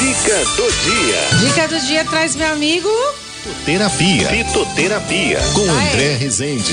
Dica do dia. Dica do dia traz meu amigo. Fitoterapia. Fitoterapia. Com Ah, é? André Rezende.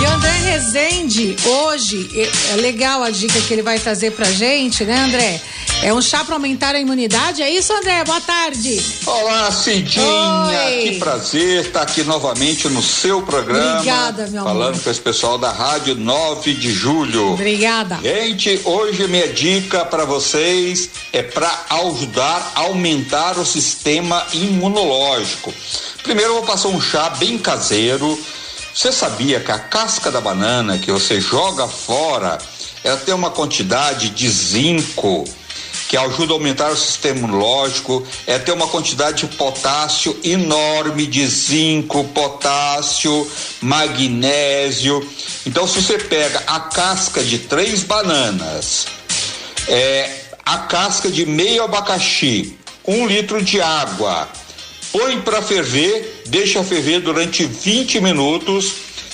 E o André Rezende, hoje, é é legal a dica que ele vai trazer pra gente, né, André? É um chá pra aumentar a imunidade, é isso, André? Boa tarde. Olá, Cidinha, Oi. que prazer estar aqui novamente no seu programa. Obrigada, meu amor. Falando com esse pessoal da Rádio 9 de Julho. Obrigada. Gente, hoje minha dica para vocês é para ajudar a aumentar o sistema imunológico. Primeiro eu vou passar um chá bem caseiro. Você sabia que a casca da banana que você joga fora, ela tem uma quantidade de zinco que ajuda a aumentar o sistema imunológico, é ter uma quantidade de potássio enorme de zinco, potássio, magnésio. Então, se você pega a casca de três bananas, é, a casca de meio abacaxi, um litro de água, põe para ferver, deixa ferver durante 20 minutos,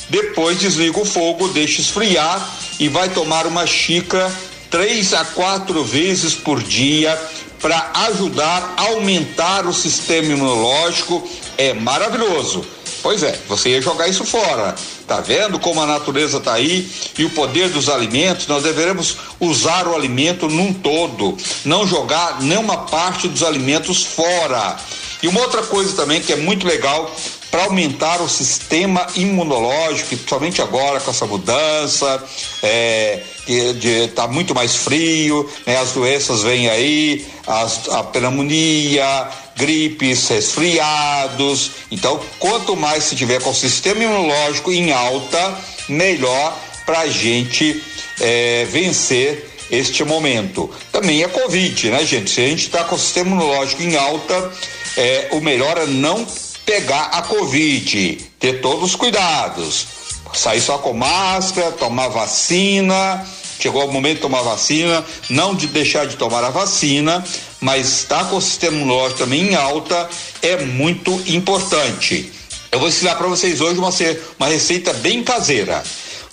depois desliga o fogo, deixa esfriar e vai tomar uma xícara três a quatro vezes por dia para ajudar a aumentar o sistema imunológico. É maravilhoso. Pois é, você ia jogar isso fora. Tá vendo como a natureza tá aí e o poder dos alimentos? Nós deveremos usar o alimento num todo, não jogar nenhuma parte dos alimentos fora. E uma outra coisa também que é muito legal para aumentar o sistema imunológico, principalmente agora com essa mudança, é, de, tá muito mais frio, né? As doenças vêm aí, as, a pneumonia, gripes, resfriados. Então, quanto mais se tiver com o sistema imunológico em alta, melhor para a gente é, vencer este momento. Também é Covid, né, gente? Se a gente está com o sistema imunológico em alta, é, o melhor é não pegar a Covid, ter todos os cuidados. Sair só com máscara, tomar vacina. Chegou o momento de tomar vacina, não de deixar de tomar a vacina, mas estar com o sistema imunológico também em alta é muito importante. Eu vou ensinar para vocês hoje uma, uma receita bem caseira.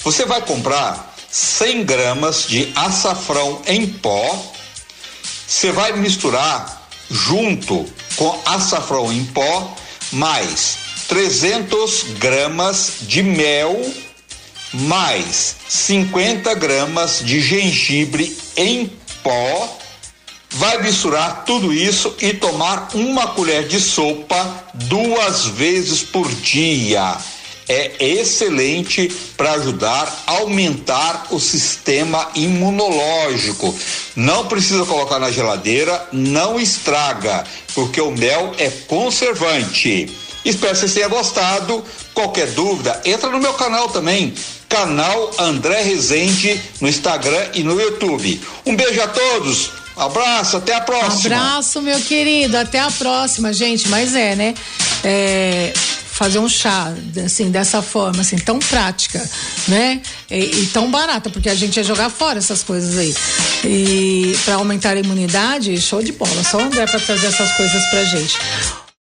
Você vai comprar 100 gramas de açafrão em pó, você vai misturar junto com açafrão em pó mais 300 gramas de mel mais 50 gramas de gengibre em pó. Vai misturar tudo isso e tomar uma colher de sopa duas vezes por dia. É excelente para ajudar a aumentar o sistema imunológico. Não precisa colocar na geladeira, não estraga, porque o mel é conservante. Espero que você tenha gostado. Qualquer dúvida, entra no meu canal também, canal André Rezende no Instagram e no YouTube. Um beijo a todos. Abraço, até a próxima. Abraço, meu querido. Até a próxima, gente. Mas é, né? É, fazer um chá, assim, dessa forma, assim, tão prática, né? E, e tão barata, porque a gente ia jogar fora essas coisas aí. E para aumentar a imunidade, show de bola. Só o André para trazer essas coisas pra gente.